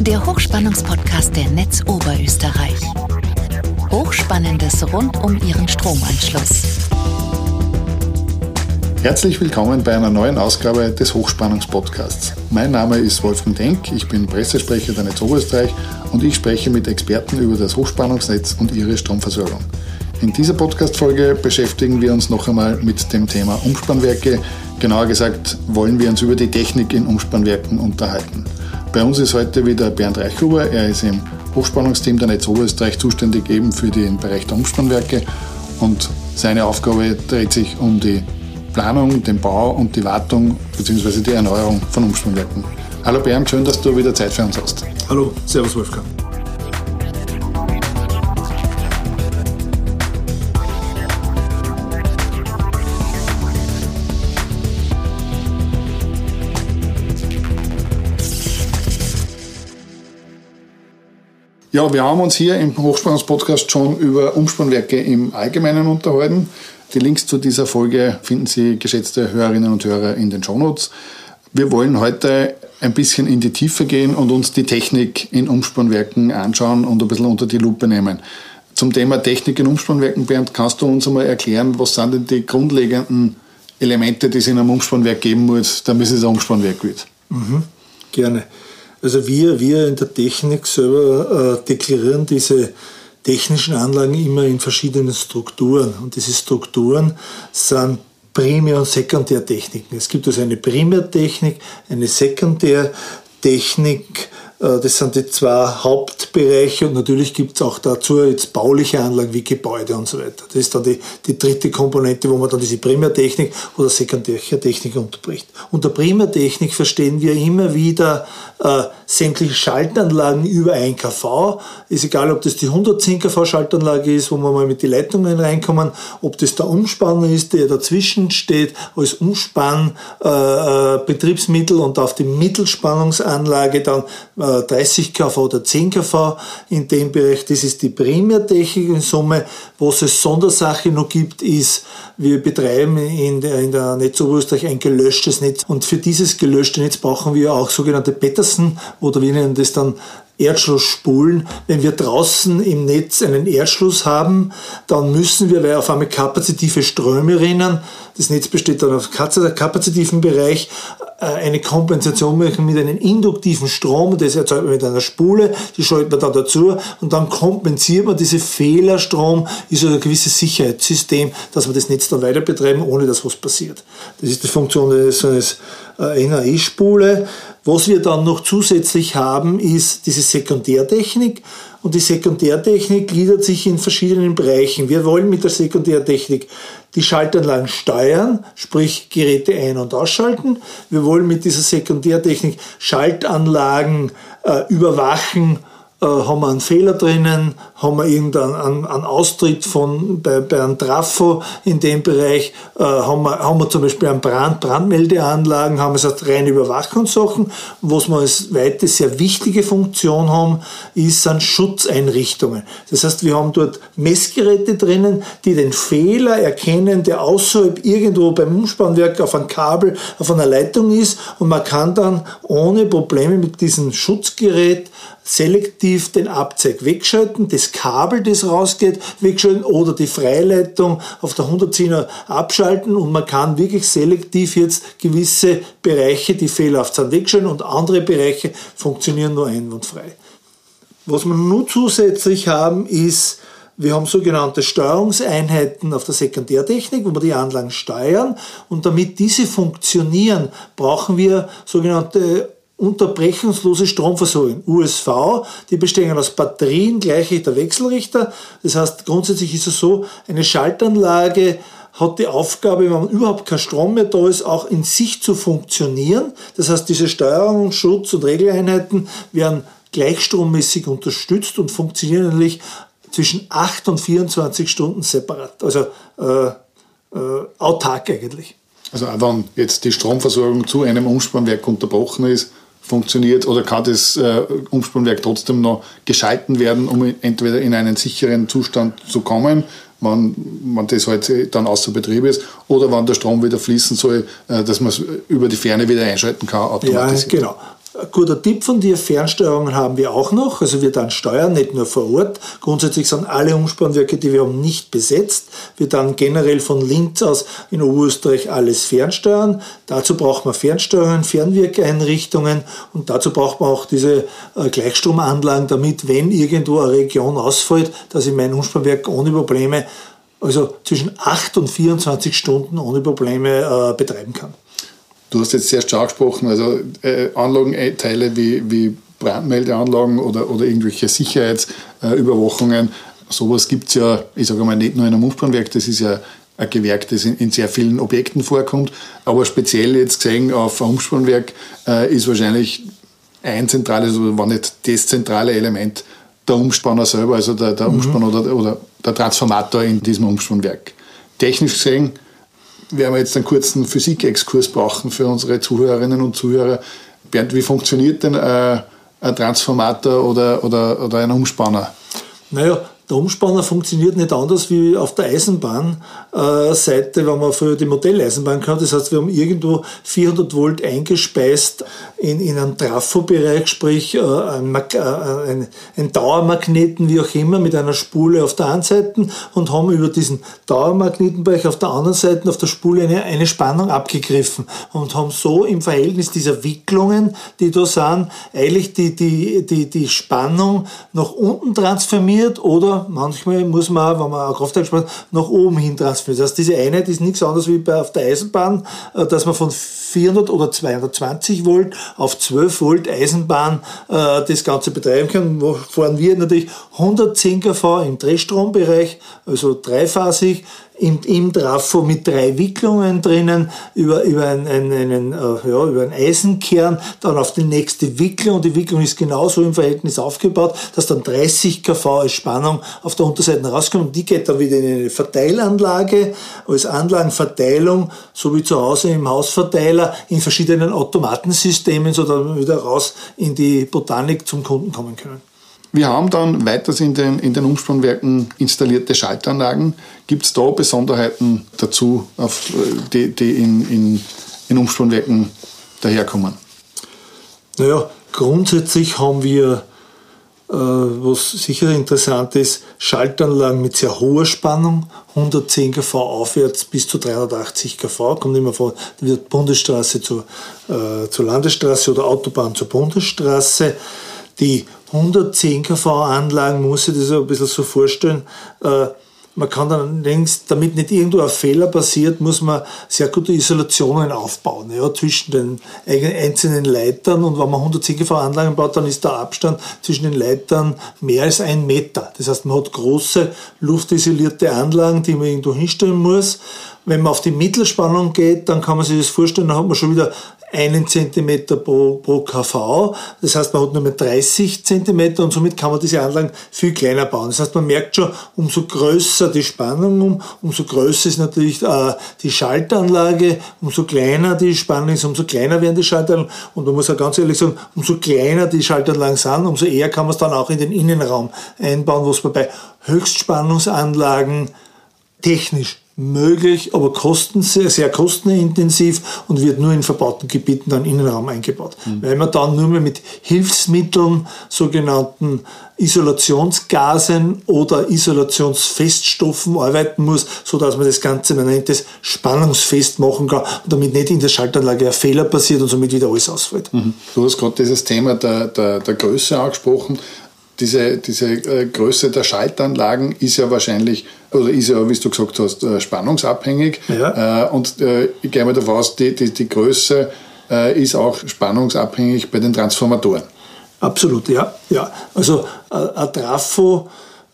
Der Hochspannungspodcast der Netz Oberösterreich. Hochspannendes rund um Ihren Stromanschluss. Herzlich willkommen bei einer neuen Ausgabe des Hochspannungspodcasts. Mein Name ist Wolfgang Denk, ich bin Pressesprecher der Netz Oberösterreich und ich spreche mit Experten über das Hochspannungsnetz und ihre Stromversorgung. In dieser Podcast-Folge beschäftigen wir uns noch einmal mit dem Thema Umspannwerke. Genauer gesagt wollen wir uns über die Technik in Umspannwerken unterhalten. Bei uns ist heute wieder Bernd Reichhuber. Er ist im Hochspannungsteam der Netz Oberösterreich zuständig eben für den Bereich der Umspannwerke und seine Aufgabe dreht sich um die Planung, den Bau und die Wartung bzw. die Erneuerung von Umspannwerken. Hallo Bernd, schön, dass du wieder Zeit für uns hast. Hallo, Servus Wolfgang. Ja, wir haben uns hier im Hochspannungspodcast schon über Umspannwerke im Allgemeinen unterhalten. Die Links zu dieser Folge finden Sie, geschätzte Hörerinnen und Hörer, in den Shownotes. Wir wollen heute ein bisschen in die Tiefe gehen und uns die Technik in Umspannwerken anschauen und ein bisschen unter die Lupe nehmen. Zum Thema Technik in Umspannwerken, Bernd, kannst du uns einmal erklären, was sind denn die grundlegenden Elemente, die es in einem Umspannwerk geben muss, damit es ein Umspannwerk wird? Mhm, gerne. Also wir, wir in der Technik selber äh, deklarieren diese technischen Anlagen immer in verschiedenen Strukturen. Und diese Strukturen sind Primär- und Sekundärtechniken. Es gibt also eine Primärtechnik, eine Sekundärtechnik, das sind die zwei Hauptbereiche und natürlich gibt es auch dazu jetzt bauliche Anlagen wie Gebäude und so weiter. Das ist dann die, die dritte Komponente, wo man dann diese Primärtechnik oder Sekundärtechnik unterbricht. Unter Primärtechnik verstehen wir immer wieder äh, sämtliche Schaltanlagen über 1 kV. Ist egal, ob das die 110 kV Schaltanlage ist, wo man mal mit den Leitungen reinkommen, ob das der Umspanner ist, der dazwischen steht, als Umspannbetriebsmittel äh, äh und auf die Mittelspannungsanlage dann äh, 30 kV oder 10 kV in dem Bereich. Das ist die Primärtechnik in Summe. Was es Sondersache noch gibt, ist, wir betreiben in der, in der Netz Oberösterreich ein gelöschtes Netz und für dieses gelöschte Netz brauchen wir auch sogenannte Petersen oder wir nennen das dann Erdschlussspulen. Wenn wir draußen im Netz einen Erdschluss haben, dann müssen wir, weil auf einmal kapazitive Ströme rinnen, das Netz besteht dann auf kapazitiven Bereich, äh, eine Kompensation machen mit einem induktiven Strom, das erzeugt man mit einer Spule, die schaltet man dann dazu und dann kompensiert man diese Fehlerstrom, ist also ein gewisses Sicherheitssystem, dass wir das Netz dann weiter betreiben, ohne dass was passiert. Das ist die Funktion eines, eines äh, NAE-Spule. Was wir dann noch zusätzlich haben, ist diese Sekundärtechnik. Und die Sekundärtechnik gliedert sich in verschiedenen Bereichen. Wir wollen mit der Sekundärtechnik die Schaltanlagen steuern, sprich Geräte ein- und ausschalten. Wir wollen mit dieser Sekundärtechnik Schaltanlagen äh, überwachen äh, haben wir einen Fehler drinnen, haben wir irgendeinen einen, einen Austritt von, bei, bei einem Trafo in dem Bereich, äh, haben, wir, haben wir zum Beispiel einen Brand, Brandmeldeanlagen, haben wir gesagt, reine Überwachungssachen. Was wir als zweite sehr wichtige Funktion haben, ist, sind Schutzeinrichtungen. Das heißt, wir haben dort Messgeräte drinnen, die den Fehler erkennen, der außerhalb irgendwo beim Umspannwerk auf einem Kabel, auf einer Leitung ist und man kann dann ohne Probleme mit diesem Schutzgerät selektiv den Abzeig wegschalten, das Kabel, das rausgeht, wegschalten oder die Freileitung auf der 110er abschalten und man kann wirklich selektiv jetzt gewisse Bereiche, die fehlerhaft sind, wegschalten und andere Bereiche funktionieren nur einwandfrei. Was wir nun zusätzlich haben, ist, wir haben sogenannte Steuerungseinheiten auf der Sekundärtechnik, wo wir die Anlagen steuern. Und damit diese funktionieren, brauchen wir sogenannte unterbrechungslose Stromversorgung, USV, die bestehen aus Batterien, Gleichrichter, Wechselrichter. Das heißt, grundsätzlich ist es so, eine Schaltanlage hat die Aufgabe, wenn überhaupt kein Strom mehr da ist, auch in sich zu funktionieren. Das heißt, diese Steuerung, Schutz und Regeleinheiten werden gleichstrommäßig unterstützt und funktionieren natürlich zwischen 8 und 24 Stunden separat, also äh, äh, autark eigentlich. Also auch wenn jetzt die Stromversorgung zu einem Umspannwerk unterbrochen ist, funktioniert oder kann das äh, Umspannwerk trotzdem noch geschalten werden, um entweder in einen sicheren Zustand zu kommen, wenn, wenn das halt dann außer Betrieb ist, oder wenn der Strom wieder fließen soll, äh, dass man es über die Ferne wieder einschalten kann automatisiert. Ja, genau. Guter Tipp von dir, Fernsteuerungen haben wir auch noch. Also wir dann steuern, nicht nur vor Ort. Grundsätzlich sind alle Umspannwerke, die wir haben, nicht besetzt. Wir dann generell von Linz aus in Oberösterreich alles fernsteuern. Dazu braucht man Fernsteuerungen, Fernwirkeinrichtungen und dazu braucht man auch diese äh, Gleichstromanlagen, damit, wenn irgendwo eine Region ausfällt, dass ich mein Umspannwerk ohne Probleme, also zwischen 8 und 24 Stunden ohne Probleme äh, betreiben kann. Du hast jetzt sehr stark gesprochen, also äh, Anlagenteile wie, wie Brandmeldeanlagen oder, oder irgendwelche Sicherheitsüberwachungen. Äh, sowas gibt es ja, ich sage mal, nicht nur in einem Umspannwerk, das ist ja ein Gewerk, das in, in, sehr vielen Objekten vorkommt. Aber speziell jetzt gesehen auf ein Umspannwerk äh, ist wahrscheinlich ein zentrales, oder wenn nicht das zentrale Element der Umspanner selber, also der, der mhm. Umspanner oder, oder der Transformator in diesem Umspannwerk. Technisch gesehen werden wir jetzt einen kurzen Physikexkurs brauchen für unsere Zuhörerinnen und Zuhörer. Bernd, wie funktioniert denn äh, ein Transformator oder, oder, oder ein Umspanner? Naja, der Umspanner funktioniert nicht anders wie auf der Eisenbahnseite, wenn man früher die Modelleisenbahn kann. Das heißt, wir haben irgendwo 400 Volt eingespeist in, in einen Trafo-Bereich, sprich äh, ein, äh, ein, ein, Dauermagneten, wie auch immer, mit einer Spule auf der einen Seite und haben über diesen Dauermagnetenbereich auf der anderen Seite auf der Spule eine, eine Spannung abgegriffen und haben so im Verhältnis dieser Wicklungen, die da sind, eigentlich die, die, die, die Spannung nach unten transformiert oder manchmal muss man, wenn man auch Kraftwerk spart, nach oben hin transferieren. Das heißt, diese Einheit ist nichts anderes wie bei, auf der Eisenbahn, äh, dass man von 400 oder 220 Volt auf 12 Volt Eisenbahn äh, das Ganze betreiben kann. Wo fahren wir natürlich 110 kV im Drehstrombereich, also dreiphasig, im, im Trafo mit drei Wicklungen drinnen, über, über, einen, einen, äh, ja, über einen Eisenkern, dann auf die nächste Wicklung und die Wicklung ist genauso im Verhältnis aufgebaut, dass dann 30 kV als Spannung auf der Unterseite rauskommt und die geht dann wieder in eine Verteilanlage als Anlagenverteilung, so wie zu Hause im Hausverteiler in verschiedenen Automatensystemen, so dass wir wieder raus in die Botanik zum Kunden kommen können. Wir haben dann weiters in den, in den Umspannwerken installierte Schaltanlagen. Gibt es da Besonderheiten dazu, auf, die, die in, in, in Umspannwerken daherkommen? Naja, grundsätzlich haben wir, äh, was sicher interessant ist, Schaltanlagen mit sehr hoher Spannung, 110 kV aufwärts bis zu 380 kV, kommt immer von der Bundesstraße zur, äh, zur Landesstraße oder Autobahn zur Bundesstraße. Die 110 kV Anlagen, muss ich das ein bisschen so vorstellen. Äh, man kann dann längst, damit nicht irgendwo ein Fehler passiert, muss man sehr gute Isolationen aufbauen, ja, zwischen den einzelnen Leitern. Und wenn man 110 kV Anlagen baut, dann ist der Abstand zwischen den Leitern mehr als ein Meter. Das heißt, man hat große luftisolierte Anlagen, die man irgendwo hinstellen muss. Wenn man auf die Mittelspannung geht, dann kann man sich das vorstellen, dann hat man schon wieder einen Zentimeter pro, pro KV. Das heißt, man hat nur mehr 30 Zentimeter und somit kann man diese Anlagen viel kleiner bauen. Das heißt, man merkt schon, umso größer die Spannung, um, umso größer ist natürlich äh, die Schaltanlage, umso kleiner die Spannung ist, umso kleiner werden die Schaltanlagen. Und man muss auch ganz ehrlich sagen, umso kleiner die Schaltanlagen sind, umso eher kann man es dann auch in den Innenraum einbauen, was man bei Höchstspannungsanlagen technisch möglich, aber kosten sehr, sehr kostenintensiv und wird nur in verbauten Gebieten dann Innenraum eingebaut. Mhm. Weil man dann nur mehr mit Hilfsmitteln, sogenannten Isolationsgasen oder Isolationsfeststoffen arbeiten muss, so dass man das Ganze, man nennt es spannungsfest machen kann und damit nicht in der Schaltanlage ein Fehler passiert und somit wieder alles ausfällt. Mhm. Du hast gerade dieses Thema der, der, der Größe angesprochen diese, diese äh, Größe der Schaltanlagen ist ja wahrscheinlich, oder ist ja, wie du gesagt hast, äh, spannungsabhängig. Ja. Äh, und ich gehe mal davon aus, die, die, die Größe ist auch spannungsabhängig bei den Transformatoren. Absolut, ja. ja. Also ein Trafo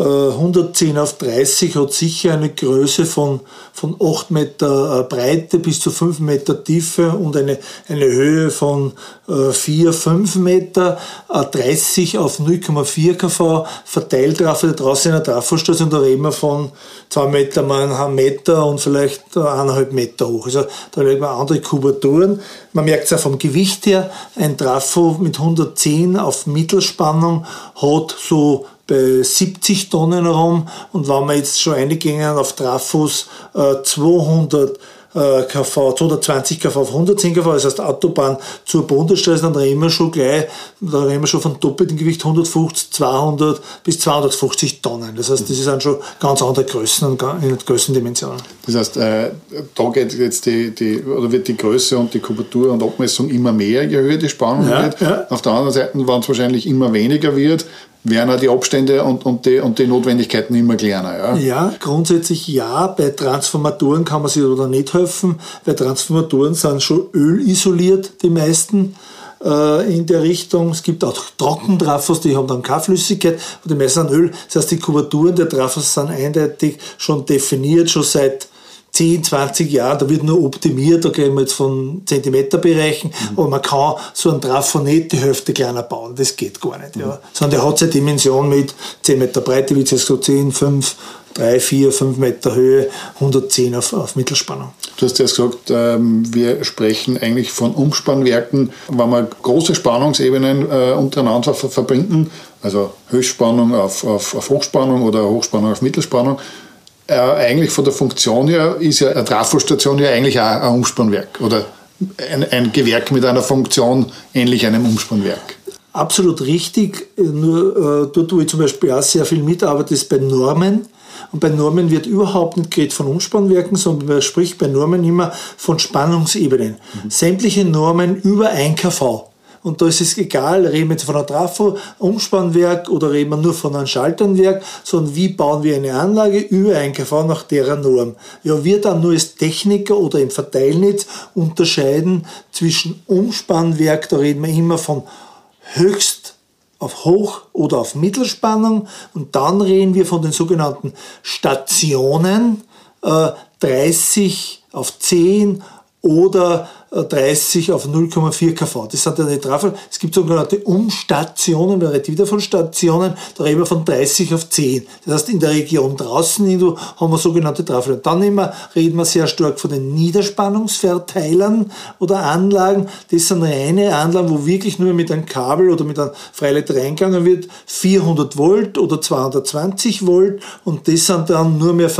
110 auf 30 hat sicher eine Größe von, von 8 Meter Breite bis zu 5 Meter Tiefe und eine, eine Höhe von 4, 5 Meter. 30 auf 0,4 kV Verteiltrafo, da draußen in der Trafostation, da reden wir von 2 Meter mal 1 Meter und vielleicht 1,5 Meter hoch. Also da reden wir andere Kubaturen. Man merkt es auch vom Gewicht her, ein Trafo mit 110 auf Mittelspannung hat so bei 70 Tonnen herum und wenn wir jetzt schon eingingen auf Trafos äh, 200 äh, kV, 220 kV auf 110 kV, das heißt Autobahn zur Bundesstraße, dann reden wir schon gleich, da reden wir schon von doppeltem Gewicht 150, 200 bis 250 Tonnen. Das heißt, das sind schon ganz andere Größen und Größendimensionen. Das heißt, äh, da geht jetzt die, die, oder wird die Größe und die Kubatur und Abmessung immer mehr, je höher die Spannung ja, wird. Ja. Auf der anderen Seite, wenn es wahrscheinlich immer weniger wird, werden auch die Abstände und, und, die, und die Notwendigkeiten immer kleiner. Ja? ja, grundsätzlich ja. Bei Transformatoren kann man sich oder nicht helfen. Bei Transformatoren sind schon ölisoliert, die meisten äh, in der Richtung. Es gibt auch Trockentrafos, die haben dann keine Flüssigkeit, aber die meisten sind Öl. Das heißt, die Kubaturen der Trafos sind eindeutig schon definiert, schon seit 10, 20 Jahren, da wird nur optimiert, da gehen wir jetzt von Zentimeterbereichen, mhm. aber man kann so einen Trafo nicht die Hälfte kleiner bauen, das geht gar nicht. Mhm. Ja. Sondern der hat seine Dimension mit 10 Meter Breite, wie jetzt so 10, 5, 3, 4, 5 Meter Höhe, 110 auf, auf Mittelspannung. Du hast ja gesagt, ähm, wir sprechen eigentlich von Umspannwerken, wenn wir große Spannungsebenen äh, untereinander verbinden, also Höchstspannung auf, auf, auf Hochspannung oder Hochspannung auf Mittelspannung, äh, eigentlich von der Funktion her ist ja eine Trafostation ja eigentlich auch ein Umspannwerk oder ein, ein Gewerk mit einer Funktion ähnlich einem Umspannwerk. Absolut richtig. Nur äh, dort, wo ich zum Beispiel auch sehr viel mitarbeite, ist bei Normen. Und bei Normen wird überhaupt nicht geredet von Umspannwerken, sondern man spricht bei Normen immer von Spannungsebenen. Mhm. Sämtliche Normen über 1 kV. Und da ist es egal, reden wir jetzt von einem Trafo-Umspannwerk oder reden wir nur von einem Schalternwerk, sondern wie bauen wir eine Anlage über ein KV nach deren Norm. Ja, wir dann nur als Techniker oder im Verteilnetz unterscheiden zwischen Umspannwerk, da reden wir immer von höchst auf Hoch- oder auf Mittelspannung und dann reden wir von den sogenannten Stationen, äh, 30 auf 10 oder 30 auf 0,4 kV. Das sind ja nicht drauf. Es gibt sogenannte Umstationen, man redet wieder von Stationen, da reden wir von 30 auf 10. Das heißt, in der Region draußen haben wir sogenannte Trafel. dann immer reden wir sehr stark von den Niederspannungsverteilern oder Anlagen. Das sind reine Anlagen, wo wirklich nur mit einem Kabel oder mit einem Freileiter reingegangen wird, 400 Volt oder 220 Volt und das sind dann nur mehr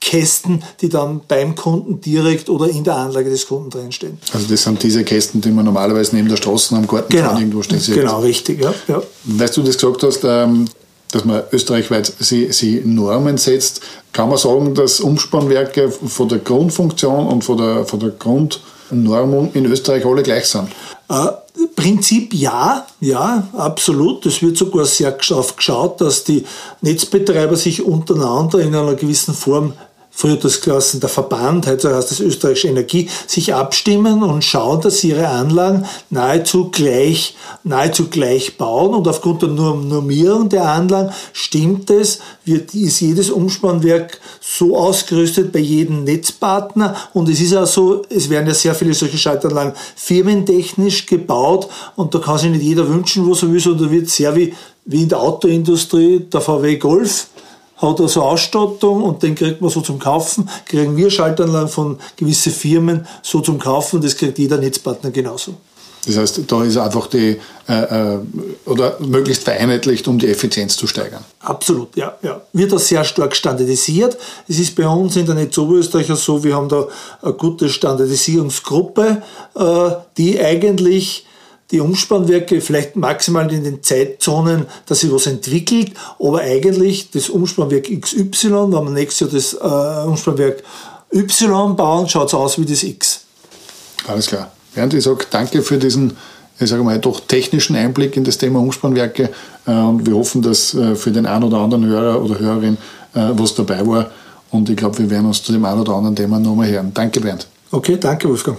Verteilkästen, die dann beim Kunden direkt oder in der Anlage des Kunden drinstehen stehen. Also das sind diese Kästen, die man normalerweise neben der Straße am Garten genau. irgendwo stehen sieht. Genau, richtig, ja. ja. Weißt du das gesagt hast, ähm, dass man österreichweit sie, sie Normen setzt, kann man sagen, dass Umspannwerke von der Grundfunktion und von der, von der Grundnormung in Österreich alle gleich sind? Äh, Prinzip ja, ja, absolut. Es wird sogar sehr darauf geschaut, dass die Netzbetreiber sich untereinander in einer gewissen Form früher das Klassen der Verband, heute heißt das österreichische Energie, sich abstimmen und schauen, dass sie ihre Anlagen nahezu gleich, nahezu gleich bauen. Und aufgrund der Normierung der Anlagen stimmt es, wird, ist jedes Umspannwerk so ausgerüstet bei jedem Netzpartner. Und es ist auch so, es werden ja sehr viele solche Schaltanlagen firmentechnisch gebaut. Und da kann sich nicht jeder wünschen, was er will, sondern da wird sehr wie, wie in der Autoindustrie der VW Golf hat er so Ausstattung und den kriegt man so zum Kaufen, kriegen wir Schaltanlagen von gewissen Firmen so zum Kaufen und das kriegt jeder Netzpartner genauso. Das heißt, da ist einfach die, äh, äh, oder möglichst vereinheitlicht, um die Effizienz zu steigern. Absolut, ja, ja. Wird das sehr stark standardisiert. Es ist bei uns in der Netz Oberösterreicher so, wir haben da eine gute Standardisierungsgruppe, äh, die eigentlich die Umspannwerke vielleicht maximal in den Zeitzonen, dass sich was entwickelt, aber eigentlich das Umspannwerk XY, wenn wir nächstes Jahr das äh, Umspannwerk Y bauen, schaut es aus wie das X. Alles klar. Bernd, ich sage danke für diesen, ich sage mal, doch technischen Einblick in das Thema Umspannwerke äh, und wir hoffen, dass äh, für den einen oder anderen Hörer oder Hörerin äh, was dabei war und ich glaube, wir werden uns zu dem einen oder anderen Thema nochmal hören. Danke, Bernd. Okay, danke, Wolfgang.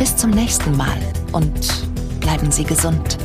Bis zum nächsten Mal und bleiben Sie gesund.